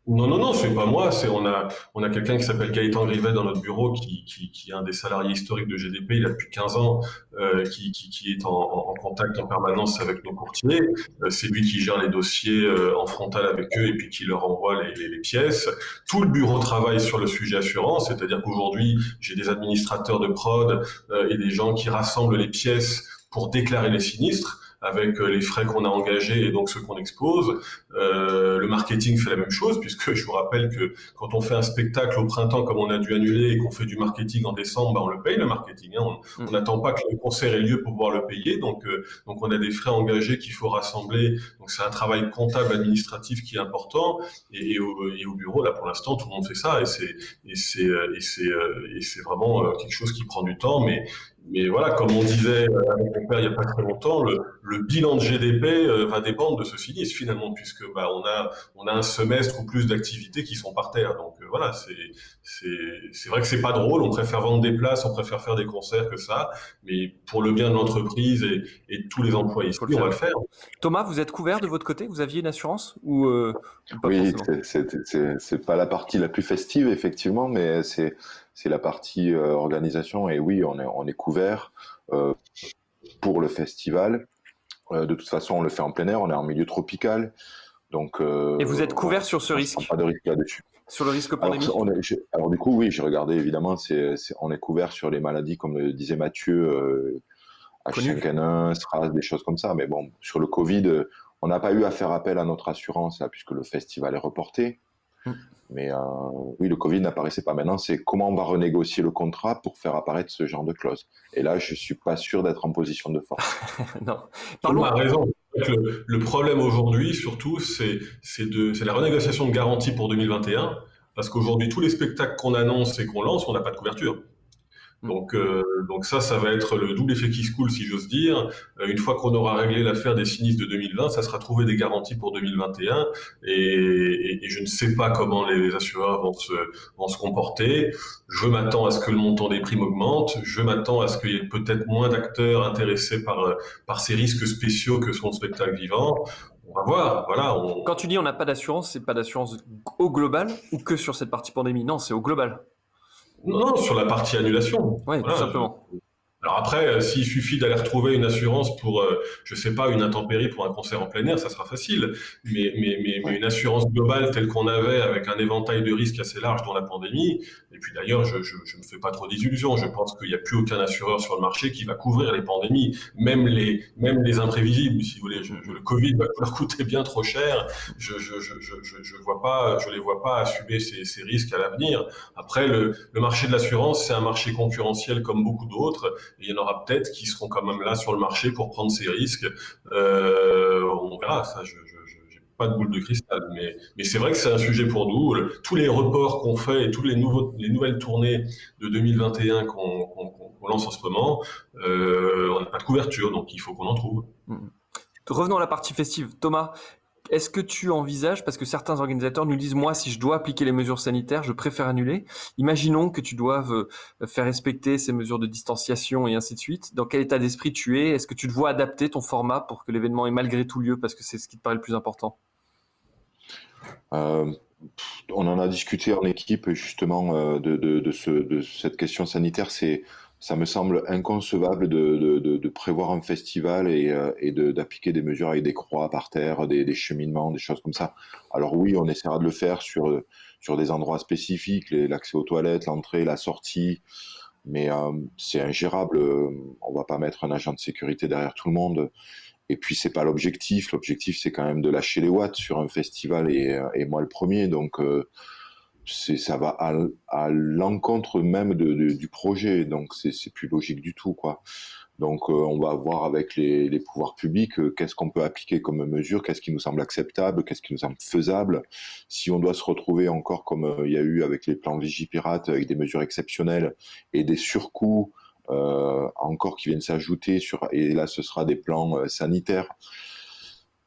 S3: Non, non, non, c'est pas moi. C'est on a on a quelqu'un qui s'appelle Gaëtan Grivet dans notre bureau, qui, qui, qui, est un des salariés historiques de GDP. Il a depuis 15 ans, euh, qui, qui, qui, est en, en, contact en permanence avec nos courtiers. Euh, c'est lui qui gère les dossiers euh, en frontal avec eux et puis qui leur envoie les, les, les pièces. Tout le bureau travaille sur le sujet assurance, c'est-à-dire qu'aujourd'hui j'ai des administrateurs de prod euh, et des gens qui rassemblent les pièces pour déclarer les sinistres avec euh, les frais qu'on a engagés et donc ceux qu'on expose. Euh, le marketing fait la même chose, puisque je vous rappelle que quand on fait un spectacle au printemps, comme on a dû annuler, et qu'on fait du marketing en décembre, bah on le paye le marketing. Hein. On mm. n'attend pas que le concert ait lieu pour pouvoir le payer. Donc, euh, donc on a des frais engagés qu'il faut rassembler. Donc c'est un travail comptable administratif qui est important. Et, et, au, et au, bureau, là pour l'instant, tout le monde fait ça, et c'est et c'est et c'est et c'est vraiment quelque chose qui prend du temps, mais mais voilà, comme on disait euh, avec mon père il n'y a pas très longtemps, le, le bilan de GDP euh, va dépendre de ce sinistre finalement, puisque bah, on a on a un semestre ou plus d'activités qui sont par terre. Donc euh, voilà, c'est c'est c'est vrai que c'est pas drôle. On préfère vendre des places, on préfère faire des concerts que ça, mais pour le bien de l'entreprise et, et tous les employés, on va le faire.
S1: Thomas, vous êtes couvert de votre côté? Vous aviez une assurance ou, euh,
S2: Oui, c'est pas la partie la plus festive effectivement, mais c'est c'est la partie euh, organisation. Et oui, on est, on est couvert euh, pour le festival. Euh, de toute façon, on le fait en plein air, on est en milieu tropical. Donc,
S1: et vous êtes couvert sur ce risque
S2: Pas de risque là-dessus.
S1: Sur le risque pandémique
S2: alors, alors, du coup, oui, j'ai regardé évidemment, c'est, on est couvert sur les maladies, comme le disait Mathieu, euh, H5N1, SRAS, des choses comme ça. Mais bon, sur le Covid, on n'a pas eu à faire appel à notre assurance là, puisque le festival est reporté. Mm. Mais euh, oui, le Covid n'apparaissait pas maintenant. C'est comment on va renégocier le contrat pour faire apparaître ce genre de clause. Et là, je suis pas sûr d'être en position de force. <laughs>
S3: non. Parlons. a raison. Le, le problème aujourd'hui, surtout, c'est la renégociation de garantie pour 2021. Parce qu'aujourd'hui, tous les spectacles qu'on annonce et qu'on lance, on n'a pas de couverture. Mm. Donc, euh, donc ça, ça va être le double effet qui se coule, si j'ose dire. Euh, une fois qu'on aura réglé l'affaire des sinistres de 2020, ça sera trouver des garanties pour 2021. Et, et, et, je ne sais pas comment les assureurs vont se, vont se comporter. Je m'attends à ce que le montant des primes augmente. Je m'attends à ce qu'il y ait peut-être moins d'acteurs intéressés par, par ces risques spéciaux que sont le spectacle vivant. On va voir. Voilà. On...
S1: Quand tu dis on n'a pas d'assurance, c'est pas d'assurance au global ou que sur cette partie pandémie? Non, c'est au global.
S3: Non, sur la partie annulation.
S1: Oui, tout simplement.
S3: Alors après, euh, s'il suffit d'aller retrouver une assurance pour, euh, je sais pas, une intempérie pour un concert en plein air, ça sera facile. Mais, mais, mais, mais une assurance globale telle qu'on avait, avec un éventail de risques assez large dans la pandémie, et puis d'ailleurs, je, je, je me fais pas trop d'illusions. Je pense qu'il n'y a plus aucun assureur sur le marché qui va couvrir les pandémies, même les, même les imprévisibles, si vous voulez. Je, le Covid va leur coûter bien trop cher. Je, je, je, vois pas, je les vois pas assumer ces, risques à l'avenir. Après, le, le marché de l'assurance, c'est un marché concurrentiel comme beaucoup d'autres il y en aura peut-être qui seront quand même là sur le marché pour prendre ces risques. Euh, on verra, ça, je, pas de boule de cristal, mais, c'est vrai que c'est un sujet pour nous. Tous les reports qu'on fait et toutes les, nouvelles tournées de 2021 qu'on lance en ce moment, euh, on n'a pas de couverture, donc il faut qu'on en trouve.
S1: Revenons à la partie festive. Thomas, est-ce que tu envisages, parce que certains organisateurs nous disent, moi, si je dois appliquer les mesures sanitaires, je préfère annuler. Imaginons que tu doives euh, faire respecter ces mesures de distanciation et ainsi de suite. Dans quel état d'esprit tu es? Est-ce que tu te vois adapter ton format pour que l'événement ait malgré tout lieu, parce que c'est ce qui te paraît le plus important?
S2: Euh, On en a discuté en équipe justement euh, de, de, ce, de cette question sanitaire. C'est ça me semble inconcevable de, prévoir un festival et, euh, d'appliquer des mesures avec des croix par terre, des, des, cheminements, des choses comme ça. Alors oui, on essaiera de le faire sur, sur des endroits spécifiques, l'accès aux toilettes, l'entrée, la sortie, mais c'est ingérable. On va pas mettre un agent de sécurité derrière tout le monde. Et puis c'est pas l'objectif. L'objectif c'est quand même de lâcher les watts sur un festival et, et moi le premier. Donc euh, ça va à, l'encontre même du projet, donc c'est plus logique du tout, quoi. Donc euh, on va voir avec les, pouvoirs publics euh, qu'est-ce qu'on peut appliquer comme mesure, qu'est-ce qui nous semble acceptable, qu'est-ce qui nous semble faisable. Si on doit se retrouver encore comme euh, il y a eu avec les plans Vigipirate, avec des mesures exceptionnelles et des surcoûts encore qui viennent s'ajouter sur, et là ce sera des plans sanitaires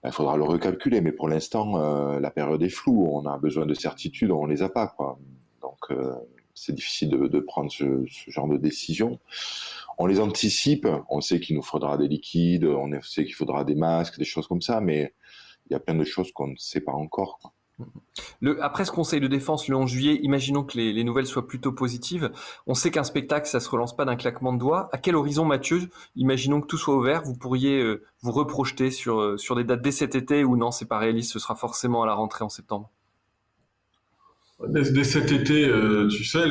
S2: il faudra le recalculer. Mais pour l'instant, euh, la période est floue. On a besoin de certitudes, on les a pas. Donc, euh, c'est difficile de, prendre ce, genre de décision. On les anticipe. On sait qu'il nous faudra des liquides. On sait qu'il faudra des masques, des choses comme ça. Mais il y a plein de choses qu'on ne sait pas encore.
S1: Après ce conseil de défense le 11 juillet, imaginons que les, nouvelles soient plutôt positives. On sait qu'un spectacle, ça se relance pas d'un claquement de doigts. À quel horizon, Mathieu, imaginons que tout soit ouvert, vous pourriez euh, vous reprojeter sur, euh, sur des dates dès cet été ou non, c'est pas réaliste, ce sera forcément à la rentrée en septembre?
S3: Dès, cet été, euh, tu sais,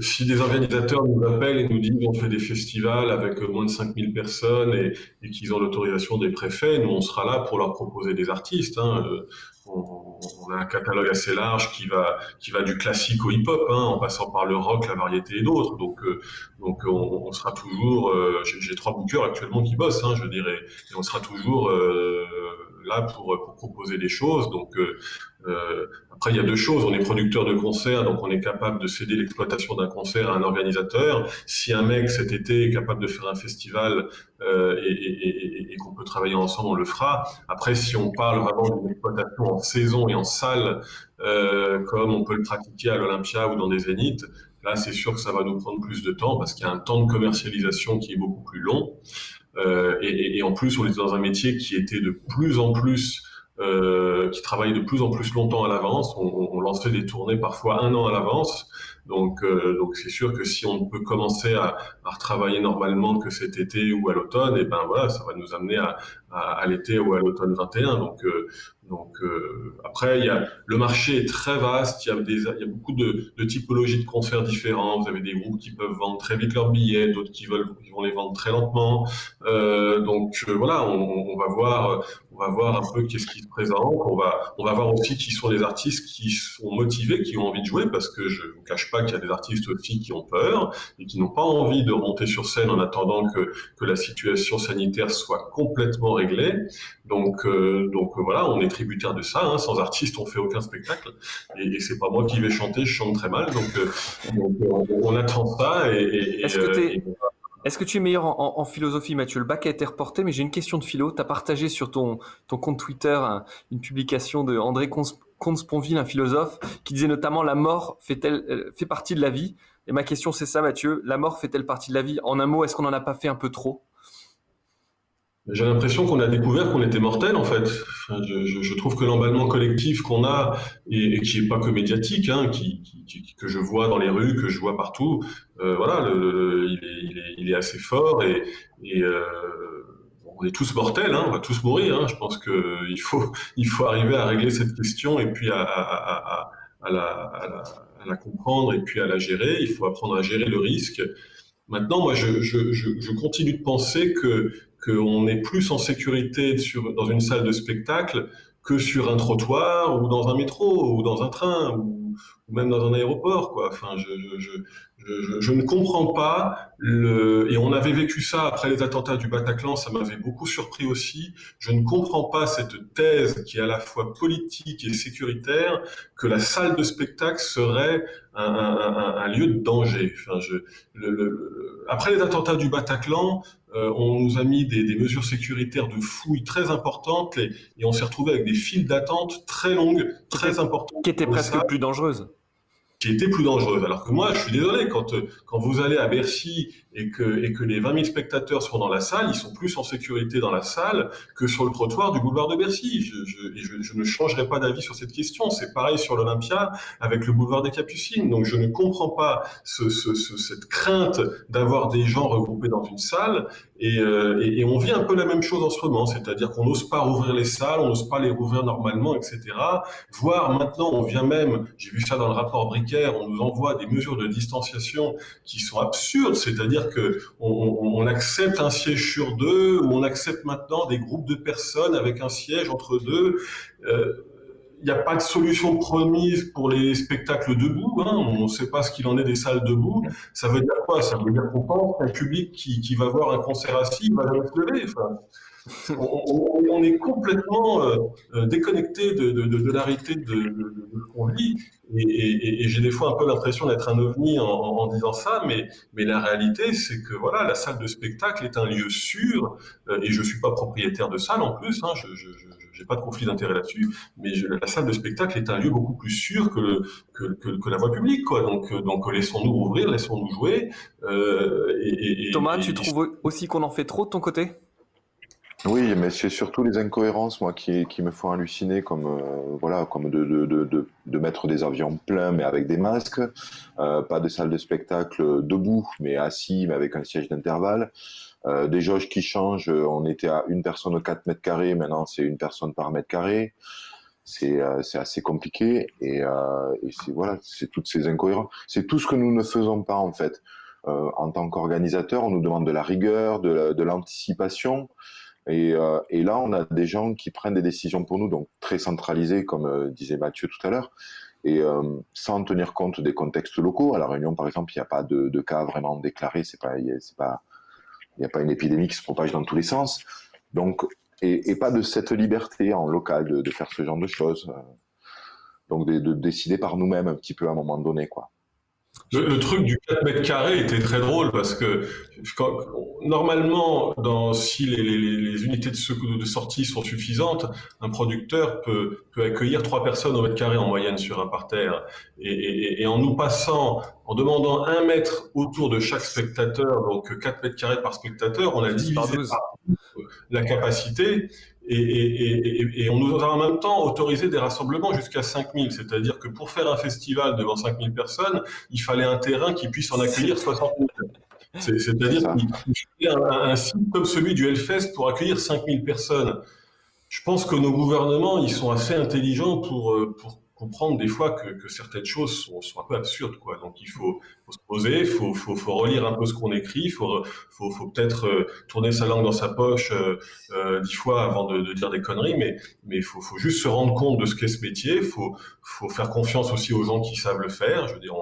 S3: si des organisateurs nous appellent et nous disent qu'on fait des festivals avec moins de 5000 personnes et, et qu'ils ont l'autorisation des préfets, nous on sera là pour leur proposer des artistes. Hein on, a un catalogue assez large qui va qui va du classique au hip-hop, hein, en passant par le rock, la variété et d'autres. Donc euh, donc on, sera toujours. Euh, j'ai trois bookers actuellement qui bossent, hein, je dirais, et on sera toujours euh, là pour, pour, proposer des choses. Donc après il y a deux choses. On est producteur de concerts, donc on est capable de céder l'exploitation d'un concert à un organisateur. Si un mec cet été est capable de faire un festival et, et, qu'on peut travailler ensemble, on le fera. Après si on parle vraiment d'une exploitation en saison et en salle, euh, comme on peut le pratiquer à l'Olympia ou dans des zéniths, là, c'est sûr que ça va nous prendre plus de temps parce qu'il y a un temps de commercialisation qui est beaucoup plus long. Euh, et, en plus, on est dans un métier qui était de plus en plus euh, qui travaille de plus en plus longtemps à l'avance. On, on, lançait des tournées parfois un an à l'avance. Donc, euh, donc c'est sûr que si on peut commencer à, à retravailler normalement que cet été ou à l'automne, et eh ben voilà, ça va nous amener à, à, l'été ou à l'automne 21. Donc, euh, donc euh, après, il y a, le marché est très vaste. Il y a, des, il y a beaucoup de, de, typologies de concerts différents. Vous avez des groupes qui peuvent vendre très vite leurs billets, d'autres qui veulent, qui vont les vendre très lentement. Euh, donc voilà, on, on, va voir, on va voir un peu qu'est-ce qui se présente. On va, on va voir aussi qui sont les artistes qui sont motivés, qui ont envie de jouer, parce que je vous cache pas qu'il y a des artistes aussi qui ont peur et qui n'ont pas envie de monter sur scène en attendant que, que la situation sanitaire soit complètement réglée. Donc, euh, donc voilà, on est tributaire de ça. Hein. Sans artiste, on fait aucun spectacle. Et, et c'est pas moi qui vais chanter, je chante très mal. Donc, euh, on, attend ça. Et, et,
S1: Est-ce que tu es meilleur en, philosophie, Mathieu? Le bac a été reporté, mais j'ai une question de philo. Tu as partagé sur ton, ton compte Twitter une publication de André Comte-Sponville, un philosophe, qui disait notamment la mort fait-elle euh, fait partie de la vie? Et ma question, c'est ça, Mathieu. La mort fait-elle partie de la vie? En un mot, est-ce qu'on n'en a pas fait un peu trop?
S3: J'ai l'impression qu'on a découvert qu'on était mortel en fait. je, trouve que l'emballement collectif qu'on a et, qui est pas que médiatique, hein, que je vois dans les rues, que je vois partout, euh, voilà, il, est, assez fort et, euh, on est tous mortels, hein, on va tous mourir. Hein. je pense que <laughs> il faut arriver à régler cette question et puis à, la, comprendre et puis à la gérer. Il faut apprendre à gérer le risque. Maintenant, moi, je continue de penser que qu'on est plus en sécurité dans une salle de spectacle que sur un trottoir ou dans un métro ou dans un train ou, même dans un aéroport. Quoi. Enfin, je, ne comprends pas et on avait vécu ça après les attentats du Bataclan, ça m'avait beaucoup surpris aussi. Je ne comprends pas cette thèse qui est à la fois politique et sécuritaire que la salle de spectacle serait un, lieu de danger. Enfin, après les attentats du Bataclan, on nous a mis des, mesures sécuritaires de fouilles très importantes et, et on s'est retrouvé avec des files d'attente très longues, très importantes.
S1: Qui étaient presque plus dangereuses
S3: qui étaient plus dangereuses. Alors que moi, je suis désolé, quand, quand vous allez à Bercy et que, et que les 20 000 spectateurs sont dans la salle, ils sont plus en sécurité dans la salle que sur le trottoir du boulevard de Bercy. Je, je, je, ne changerai pas d'avis sur cette question. C'est pareil sur l'Olympia avec le boulevard des Capucines. Donc je ne comprends pas ce, ce, cette crainte d'avoir des gens regroupés dans une salle. Et, euh, et, et, on vit un peu la même chose en ce moment, c'est-à-dire qu'on n'ose pas rouvrir les salles, on n'ose pas les rouvrir normalement, etc. Voire maintenant, on vient même, j'ai vu ça dans le rapport Bricaire, on nous envoie des mesures de distanciation qui sont absurdes, c'est-à-dire on, accepte un siège sur deux, ou on accepte maintenant des groupes de personnes avec un siège entre deux. il euh, n'y a pas de solution promise pour les spectacles debout. Hein. On ne sait pas ce qu'il en est des salles debout. Ça veut dire quoi? Ça veut dire qu'on pense qu'un public qui, va voir un concert assis va se lever on, est complètement euh, euh, déconnecté de, de, la réalité de, ce qu'on vit. Et, j'ai des fois un peu l'impression d'être un ovni en, disant ça, mais, mais la réalité, c'est que voilà, la salle de spectacle est un lieu sûr, euh, et je suis pas propriétaire de salle en plus, hein, je, n'ai pas de conflit d'intérêt là-dessus, mais la salle de spectacle est un lieu beaucoup plus sûr que, que, la voie publique, quoi. Donc, donc laissons-nous ouvrir, laissons-nous jouer.
S1: et, Thomas, tu trouves aussi qu'on en fait trop de ton côté?
S2: Oui, mais c'est surtout les incohérences, moi, qui, me font halluciner, comme euh, voilà, comme de, mettre des avions pleins, mais avec des masques, euh, pas de salle de spectacle debout, mais assis, mais avec un siège d'intervalle, euh, des jauges qui changent. On était à une personne au 4 mètres carrés, maintenant c'est une personne par mètre carré. C'est euh, assez compliqué, et, euh, et c'est voilà, c'est toutes ces incohérences. C'est tout ce que nous ne faisons pas en fait. en tant qu'organisateur, on nous demande de la rigueur, de l'anticipation. Et, euh, et, là, on a des gens qui prennent des décisions pour nous, donc très centralisées, comme euh, disait Mathieu tout à l'heure, et euh, sans tenir compte des contextes locaux. À la Réunion, par exemple, il n'y a pas de, cas vraiment déclarés. C'est pas, il n'y a pas une épidémie qui se propage dans tous les sens. Donc, et, pas de cette liberté en local de, de, faire ce genre de choses. Donc, de, de décider par nous-mêmes un petit peu à un moment donné, quoi.
S3: Le, truc du 4 mètres carrés était très drôle parce que normalement, dans, si les, les, les unités de, de, sortie sont suffisantes, un producteur peut, peut, accueillir trois personnes au mètre carré en moyenne sur un parterre. Et, et, et en nous passant, en demandant un mètre autour de chaque spectateur, donc 4 mètres carrés par spectateur, on a divisé la capacité. Et, et, et, on nous a en même temps autorisé des rassemblements jusqu'à 5000. C'est-à-dire que pour faire un festival devant 5000 personnes, il fallait un terrain qui puisse en accueillir 60 000. C'est-à-dire qu'il un, un site comme celui du Hellfest pour accueillir 5000 personnes. Je pense que nos gouvernements, ils sont assez intelligents pour, euh, pour comprendre des fois que, que certaines choses sont, sont, un peu absurdes, quoi. Donc il faut, faut se poser, faut, faut, faut relire un peu ce qu'on écrit, faut, faut, peut-être euh, tourner sa langue dans sa poche euh, euh, dix fois avant de, de, dire des conneries, mais mais faut, juste se rendre compte de ce qu'est ce métier, faut, faut faire confiance aussi aux gens qui savent le faire. Je veux dire,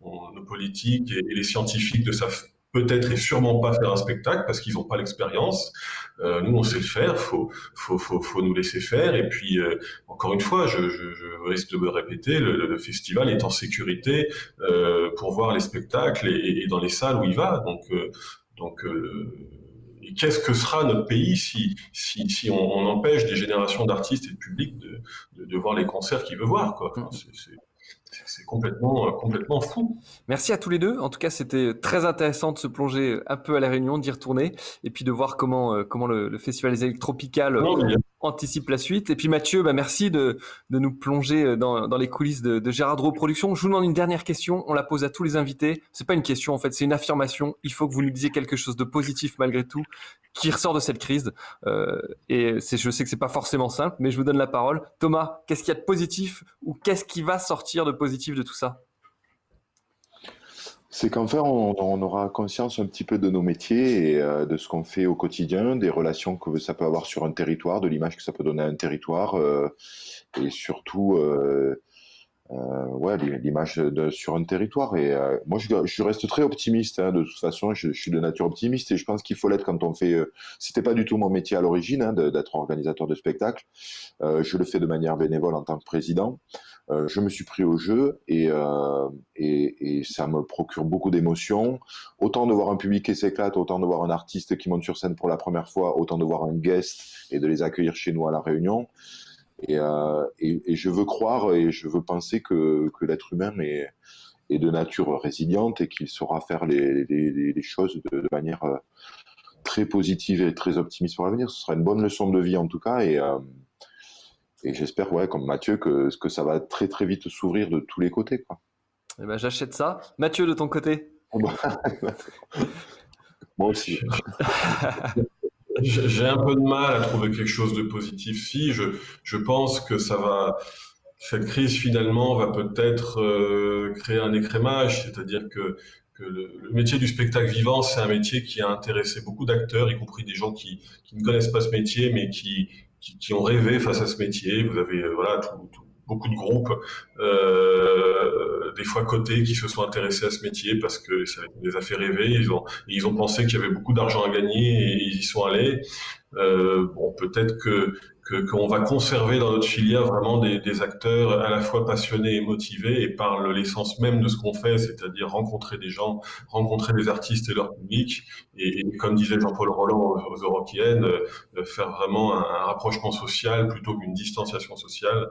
S3: on, nos politiques et, et les scientifiques ne savent peut-être et sûrement pas faire un spectacle parce qu'ils n'ont pas l'expérience. Euh, nous, on sait le faire, faut, faut, faut, faut nous laisser faire. Et puis, euh, encore une fois, je, je, je, risque de me répéter, le, le festival est en sécurité euh, pour voir les spectacles et, et, dans les salles où il va. Donc, euh, donc euh, qu'est-ce que sera notre pays si, si, si on, on, empêche des générations d'artistes et de publics de, de, de voir les concerts qu'ils veulent voir quoi? C'est complètement, euh, complètement fou.
S1: Merci à tous les deux. En tout cas, c'était très intéressant de se plonger un peu à la Réunion, d'y retourner, et puis de voir comment, euh, comment le, Festival des Électropicales anticipe la suite. Et puis Mathieu, bah merci de, de nous plonger euh, dans, dans les coulisses de, de Gérard Rowe Productions. Je vous demande une dernière question. On la pose à tous les invités. C'est pas une question en fait, c'est une affirmation. Il faut que vous nous disiez quelque chose de positif malgré tout qui ressort de cette crise. Euh, et je sais que c'est pas forcément simple, mais je vous donne la parole. Thomas, qu'est-ce qu'il y a de positif ou qu'est-ce qui va sortir de de tout ça
S2: c'est qu'en fait, on, aura conscience un petit peu de nos métiers et euh, de ce qu'on fait au quotidien, des relations que ça peut avoir sur un territoire, de l'image que ça peut donner à un territoire, euh, et surtout, euh, ouais, l'image sur un territoire. Et moi, je, reste très optimiste. Hein, de toute façon, je, je, suis de nature optimiste et je pense qu'il faut l'être quand on fait. C'était pas du tout mon métier à l'origine hein, d'être organisateur de spectacle. je le fais de manière bénévole en tant que président. Euh, je me suis pris au jeu et, euh, et, ça me procure beaucoup d'émotions. Autant de voir un public qui s'éclate, autant de voir un artiste qui monte sur scène pour la première fois, autant de voir un guest et de les accueillir chez nous à la Réunion. Et, euh, je veux croire et je veux penser que, l'être humain est, de nature résiliente et qu'il saura faire les, choses de, de, manière très positive et très optimiste pour l'avenir. Ce sera une bonne leçon de vie en tout cas et et j'espère, ouais, comme Mathieu, que, que ça va très très vite s'ouvrir de tous les côtés. Quoi.
S1: Eh ben, j'achète ça. Mathieu, de ton côté <laughs>
S2: Moi aussi. <laughs>
S3: J'ai un peu de mal à trouver quelque chose de positif. Si, je, je pense que ça va. Cette crise finalement va peut-être euh, créer un écrémage, c'est-à-dire que, que le, le, métier du spectacle vivant, c'est un métier qui a intéressé beaucoup d'acteurs, y compris des gens qui, qui ne connaissent pas ce métier, mais qui, qui, qui, ont rêvé face à ce métier. Vous avez euh, voilà tout, tout, beaucoup de groupes, euh, des fois cotés, qui se sont intéressés à ce métier parce que ça les a fait rêver. Ils ont ils ont pensé qu'il y avait beaucoup d'argent à gagner et ils y sont allés. Euh, bon, peut-être que qu'on va conserver dans notre filière vraiment des, acteurs à la fois passionnés et motivés et par l'essence même de ce qu'on fait, c'est-à-dire rencontrer des gens, rencontrer des artistes et leur public, et, et comme disait Jean-Paul Roland aux, aux euh, faire vraiment un, un, rapprochement social plutôt qu'une distanciation sociale.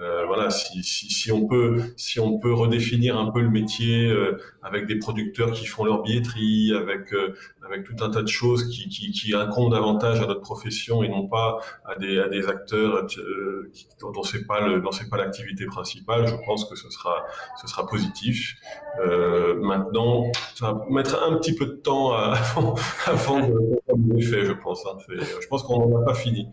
S3: Euh, voilà, si, si, si, on peut, si on peut redéfinir un peu le métier euh, avec des producteurs qui font leur billetterie, avec euh, avec tout un tas de choses qui, qui, qui incombent davantage à notre profession et non pas à des, à des acteurs euh, qui, dont c'est pas le, pas l'activité principale, je pense que ce sera, ce sera positif. Euh, maintenant, ça va mettre un petit peu de temps <laughs> avant, avant de faire, je pense. Hein. Je pense qu'on n'en a pas fini.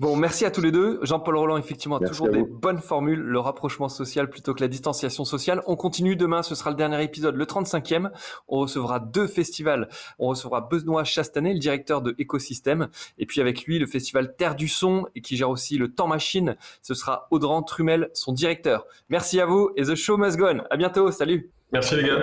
S1: Bon, merci à tous les deux. Jean-Paul Roland, effectivement, a toujours des bonnes formules, le rapprochement social plutôt que la distanciation sociale. On continue demain, ce sera le dernier épisode, le 35e. On recevra deux festivals. On recevra Benoît Chastanet, le directeur de Écosystème, et puis avec lui, le festival Terre du Son, et qui gère aussi le Temps Machine. Ce sera Audran Trumel, son directeur. Merci à vous et The Show Must Go On. À bientôt. Salut.
S3: Merci les gars.